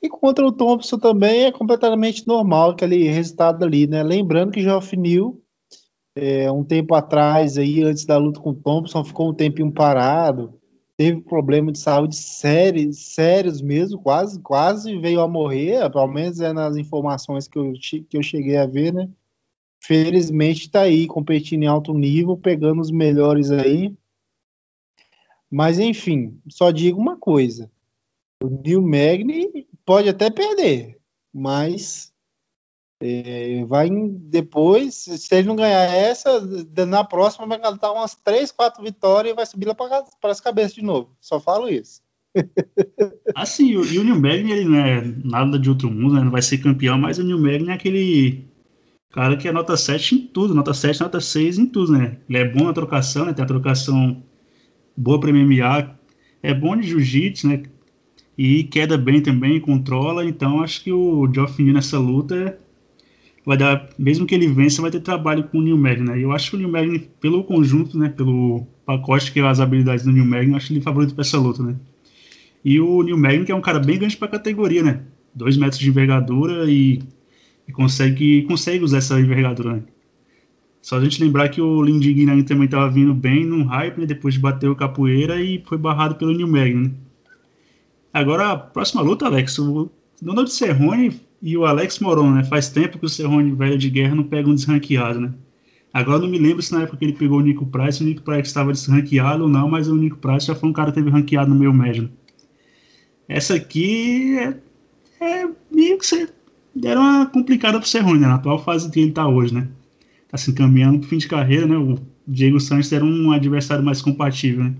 E contra o Thompson também é completamente normal aquele resultado ali, né? Lembrando que Geoff Neal, é, um tempo atrás, aí, antes da luta com o Thompson, ficou um tempinho parado, teve problema de saúde sérios, sérios mesmo, quase, quase veio a morrer, pelo menos é nas informações que eu, que eu cheguei a ver, né? Felizmente está aí competindo em alto nível, pegando os melhores aí. Mas enfim, só digo uma coisa: o Neil Magny pode até perder, mas É, vai depois, se ele não ganhar essa, na próxima vai cantar umas 3, 4 vitórias e vai subir lá para as cabeças de novo. Só falo isso. assim, e o New Magny, ele não é nada de outro mundo, né? não vai ser campeão, mas o New Magny é aquele cara que é nota 7 em tudo, nota 7, nota 6 em tudo, né? Ele é bom na trocação, né? Tem a trocação boa para MMA, é bom de jiu-jitsu, né? E queda bem também, controla, então acho que o Geoff Neal nessa luta vai dar, mesmo que ele vença, vai ter trabalho com o New Magny, né? Eu acho que o New Magny, pelo conjunto, né, pelo pacote que é as habilidades do New Magny, acho ele favorito para essa luta, né? E o New Magny, que é um cara bem grande para categoria, né? Dois metros de envergadura e, e, consegue, consegue usar essa envergadura, né? Só a gente lembrar que o Lindy Guinan também estava vindo bem num hype, né? Depois de bater o capoeira e foi barrado pelo New Magny, né? Agora, a próxima luta, Alex, o Donald Cerrone e o Alex Moron, né? Faz tempo que o Cerrone velho de guerra não pega um desranqueado, né? Agora não me lembro se na época que ele pegou o Nico Price, o Nico Price estava desranqueado ou não, mas o Nico Price já foi um cara que teve ranqueado no meio médio. Essa aqui é, é meio que você deram uma complicada pro Cerrone, né? Na atual fase que ele tá hoje, né? Tá se encaminhando pro fim de carreira, né? O Diego Santos era um adversário mais compatível, né?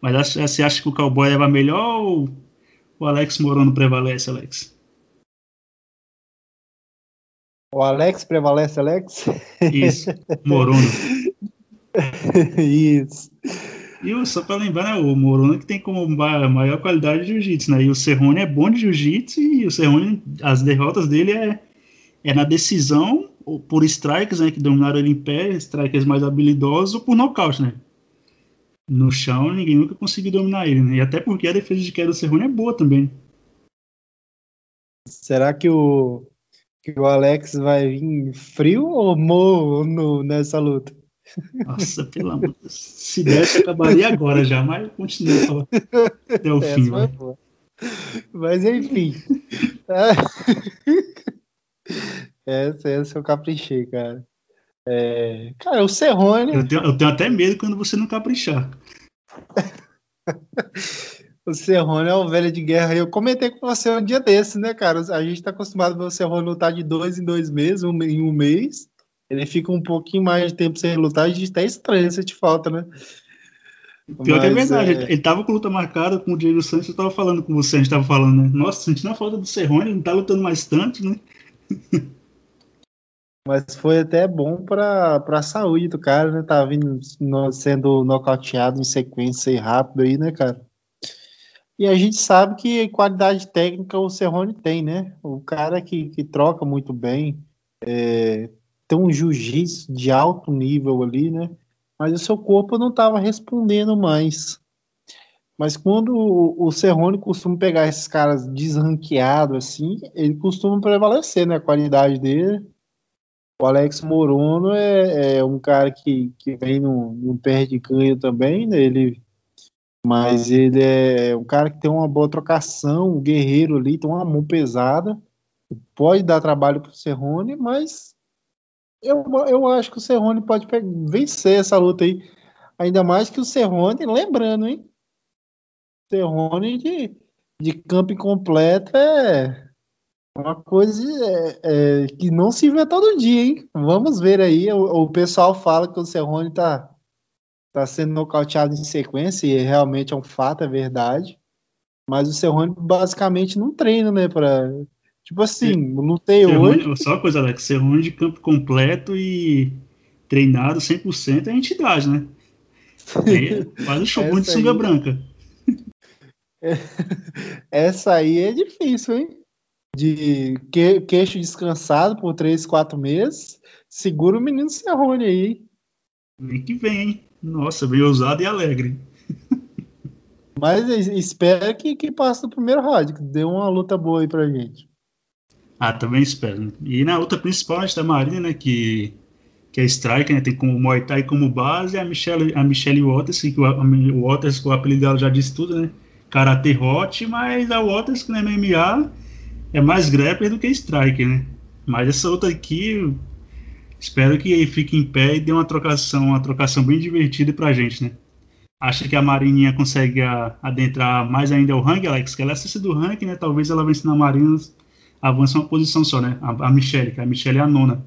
Mas você acha que o Cowboy leva melhor ou o Alex Morono prevalece, Alex? O Alex prevalece, Alex? Isso, Morono. Isso. E só para lembrar, né, o Morono que tem como maior qualidade de jiu-jitsu, né? E o Serrone é bom de jiu-jitsu e o Serrone, as derrotas dele é, é na decisão por strikes, né, que dominaram ele em pé, strikers mais habilidosos, ou por nocaute, né? No chão, ninguém nunca conseguiu dominar ele, né? E até porque a defesa de queda do Serrone é boa também. Será que o que o Alex vai vir frio ou morno nessa luta? Nossa, pelo amor de Deus. Se desse, acabaria agora já, mas continua até o Essa fim. Mas enfim. essa, essa eu caprichei, cara. É... Cara, o Serrone. Eu tenho, eu tenho até medo quando você não caprichar. O Serrone é o velho de guerra. Eu comentei com você um dia desse, né, cara? A gente tá acostumado a ver o Serrone lutar de dois em dois meses, um, em um mês. Ele fica um pouquinho mais de tempo sem lutar, a gente até estranha se te falta, né? Pior Mas, que é verdade, é... ele tava com luta marcada com o Diego Santos, eu tava falando com você, a gente tava falando, né? Nossa, sentindo a falta do Serrone, ele não tá lutando mais tanto, né? Mas foi até bom para a saúde do cara, né? Tá vindo sendo nocauteado em sequência e rápido aí, né, cara? E a gente sabe que qualidade técnica o Serrone tem, né? O cara que, que troca muito bem, é, tem um jiu-jitsu de alto nível ali, né? Mas o seu corpo não estava respondendo mais. Mas quando o, Serrone costuma pegar esses caras desranqueados assim, ele costuma prevalecer, né? A qualidade dele. O Alex Morono é, é um cara que, que vem num, num perde ganho também, né? Ele mas ele é um cara que tem uma boa trocação, um guerreiro ali, tem uma mão pesada. Pode dar trabalho para o Serrone, mas eu, eu acho que o Serrone pode vencer essa luta aí. Ainda mais que o Serrone, lembrando, hein? Serrone de, de campo incompleto é uma coisa é, é, que não se vê todo dia, hein? Vamos ver aí. O, o pessoal fala que o Serrone tá está sendo nocauteado em sequência, e realmente é um fato, é verdade. Mas o Serrone basicamente não treina, né? Pra, tipo assim, lutei Serrone, hoje. Só uma coisa, Alex, Serrone de campo completo e treinado 100% é entidade, né? É, faz o show de sunga branca. Essa aí é difícil, hein? De que, queixo descansado por 3, 4 meses. Segura o menino Serrone aí. Vem que vem, hein? Nossa, bem ousado e alegre. Mas espero que, que passe do primeiro round, que dê uma luta boa aí pra gente. Ah, também espero. E na luta principal, a gente da Marina, né, que, que é Striker, né, tem como Muay Thai como base, a Michelle, a Michelle Waters, que o, o Waters, o apelido dela já disse tudo, né, Karate Hot, mas a Waters, que no MMA, é mais grappler do que Striker, né. Mas essa luta aqui, Espero que fique em pé e dê uma trocação, uma trocação bem divertida pra gente, né? Acha que a Marininha consegue a, adentrar mais ainda o ranking, Alex? Que ela é do ranking, né? Talvez ela vença na Marina avança uma posição só, né? A, a Michelle, que a Michelle é a nona.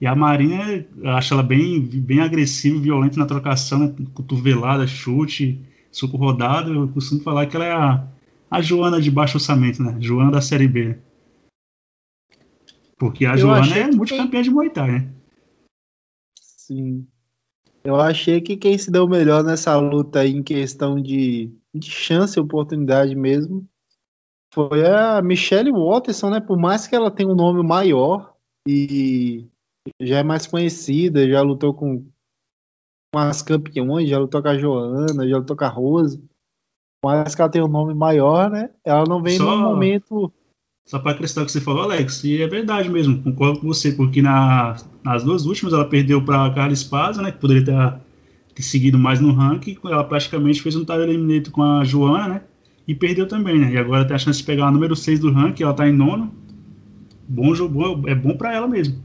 E a Marina, eu acho ela bem, bem agressiva violenta na trocação, né? cotovelada, chute, suco rodado. Eu costumo falar que ela é a, a Joana de baixo orçamento, né? Joana da Série B. Porque a eu Joana é multicampeã de Muay Thai, né? Sim. Eu achei que quem se deu melhor nessa luta aí em questão de, de chance e oportunidade mesmo foi a Michelle Watterson, né? Por mais que ela tenha um nome maior e já é mais conhecida, já lutou com, com as campeões, já lutou com a Joana, já lutou com a Rose. Mas que ela tem um nome maior, né? Ela não vem Só... no momento só para acrescentar o que você falou, Alex, e é verdade mesmo, concordo com você, porque na, nas duas últimas ela perdeu para Carla Espaza, né, que poderia ter, ter, seguido mais no ranking, ela praticamente fez um time eliminator com a Joana, né, e perdeu também, né, e agora tem a chance de pegar a número 6 do ranking, ela está em nono, bom jogo, é bom para ela mesmo.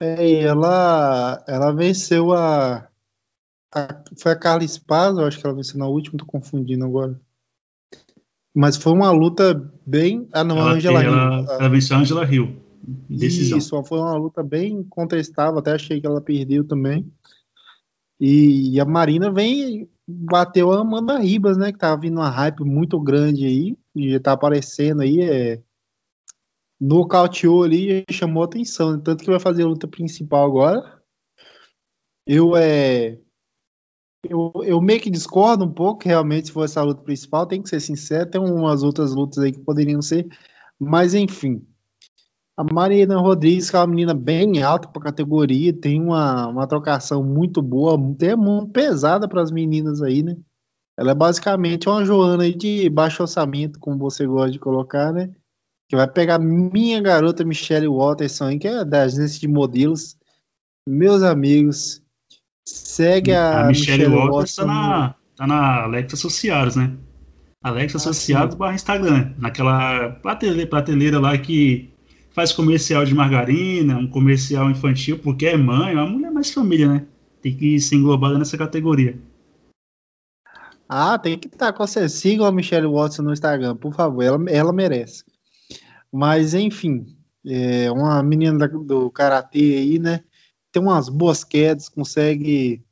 É, e ela, ela venceu a, a, Foi a Carla Espaza, eu acho que ela venceu na última, tô confundindo agora. Mas foi uma luta bem. Ah, não, ela, Angela Hill. Ela, ela venceu a Angela Hill. Decisão. Isso, foi uma luta bem contestável, até achei que ela perdeu também. E, e a Marina vem, bateu a Amanda Ribas, né? Que tava vindo uma hype muito grande aí, e já tá aparecendo aí, é, nocauteou ali e chamou atenção, né? tanto que vai fazer a luta principal agora. Eu é eu, eu meio que discordo um pouco, realmente, se for essa luta principal, tem que ser sincero, tem umas outras lutas aí que poderiam ser, mas enfim. A Marina Rodrigues, que é uma menina bem alta para a categoria, tem uma, uma trocação muito boa, tem mão pesada para as meninas aí, né? Ela é basicamente uma Joana aí de baixo orçamento, como você gosta de colocar, né? Que vai pegar minha garota Michelle Watterson, que é da agência de modelos. Meus amigos, Segue a, a Michelle, Michelle Walker está na, tá na Alexa Associados, né? Alexa ah, Associados barra Instagram, naquela prateleira, prateleira lá que faz comercial de margarina, um comercial infantil, porque é mãe, é uma mulher mais família, né? Tem que ser englobada nessa categoria. Ah, tem que estar com você. Sigam a Michelle Watson no Instagram, por favor, ela, ela merece. Mas, enfim, é uma menina do Karatê aí, né? tem umas boas quedas, consegue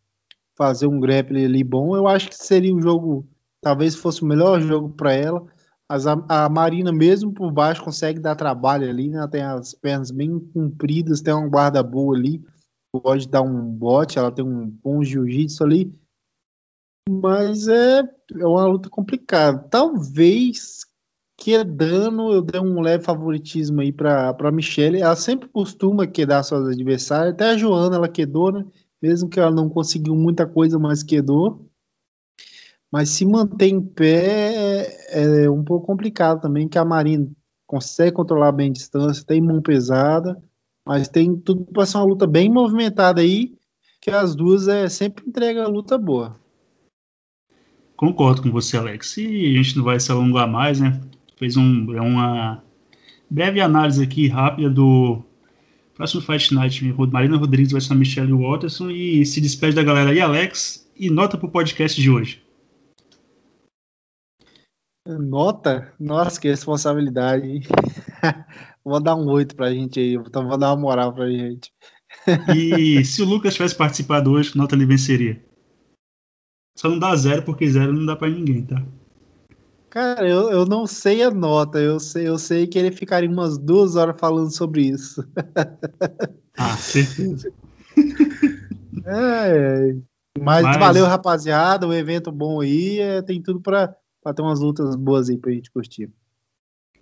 fazer um grappling ali bom. Eu acho que seria um jogo, talvez fosse o melhor jogo para ela. A, a, Marina, mesmo por baixo, consegue dar trabalho ali, né? Ela tem as pernas bem compridas, tem uma guarda boa ali, pode dar um bote, ela tem um bom jiu-jitsu ali. Mas é, é uma luta complicada. Talvez quedando, eu dei um leve favoritismo aí para a Michelle. Ela sempre costuma quedar suas adversárias. Até a Joana ela quedou, né? Mesmo que ela não conseguiu muita coisa, mas quedou. Mas se manter em pé é, é um pouco complicado também, que a Marina consegue controlar bem a distância, tem mão pesada, mas tem tudo para ser uma luta bem movimentada aí, que as duas é, sempre entrega luta boa. Concordo com você, Alex. E a gente não vai se alongar mais, né? fez um, é uma breve análise aqui rápida do próximo Fight Night. Marina Rodrigues vai ser a Michelle Watterson e se despede da galera aí, Alex, e nota pro podcast de hoje. Nota? Nossa, que responsabilidade. vou dar um 8 pra gente aí, então vou dar uma moral pra gente. e se o Lucas tivesse participado hoje, que nota ele venceria? Só não dá zero, porque zero não dá pra ninguém, tá? Cara, eu, eu não sei a nota, eu sei, eu sei que ele ficaria umas duas horas falando sobre isso. Ah, certeza. É, mas, mas, valeu, rapaziada, o um evento bom aí, é, tem tudo para ter umas lutas boas aí pra gente curtir.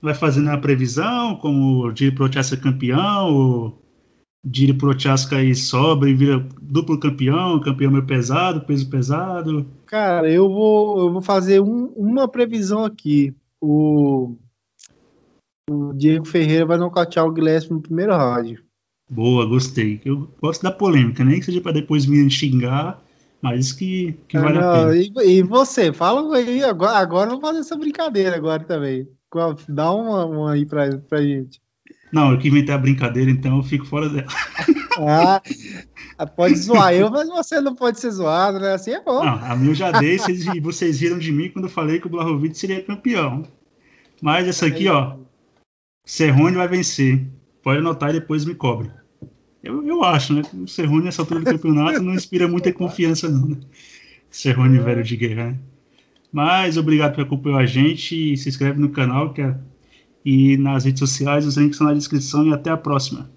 Vai fazendo a previsão, como o Diri Prochaska campeão, o Diri Prochaska aí sobra e vira duplo campeão, campeão meio pesado, peso pesado. Cara, eu vou, eu vou fazer um, uma previsão aqui. O, o Diego Ferreira vai nocautear o Guilherme no primeiro round. Boa, gostei. Eu gosto da polêmica, nem que seja para depois me xingar, mas que, que vale não, a pena. E, e, você, fala aí, agora, agora vamos fazer essa brincadeira agora também. Dá uma, uma aí pra, pra gente. Não, eu que inventei a brincadeira, então eu fico fora dela. Ah, pode zoar eu, mas você não pode ser zoado, né? Assim é bom. Não, a minha eu já dei, vocês, vocês riram de mim quando eu falei que o Blahovic seria campeão. Mas essa aqui, ó, Serrone vai vencer. Pode anotar e depois me cobra. Eu, eu acho, né? O Serrone nessa altura do campeonato não inspira muita confiança, não, né? Serrone velho de guerra. Né? Mas obrigado por acompanhar a gente. Se inscreve no canal que é... e nas redes sociais, os links estão na descrição e até a próxima.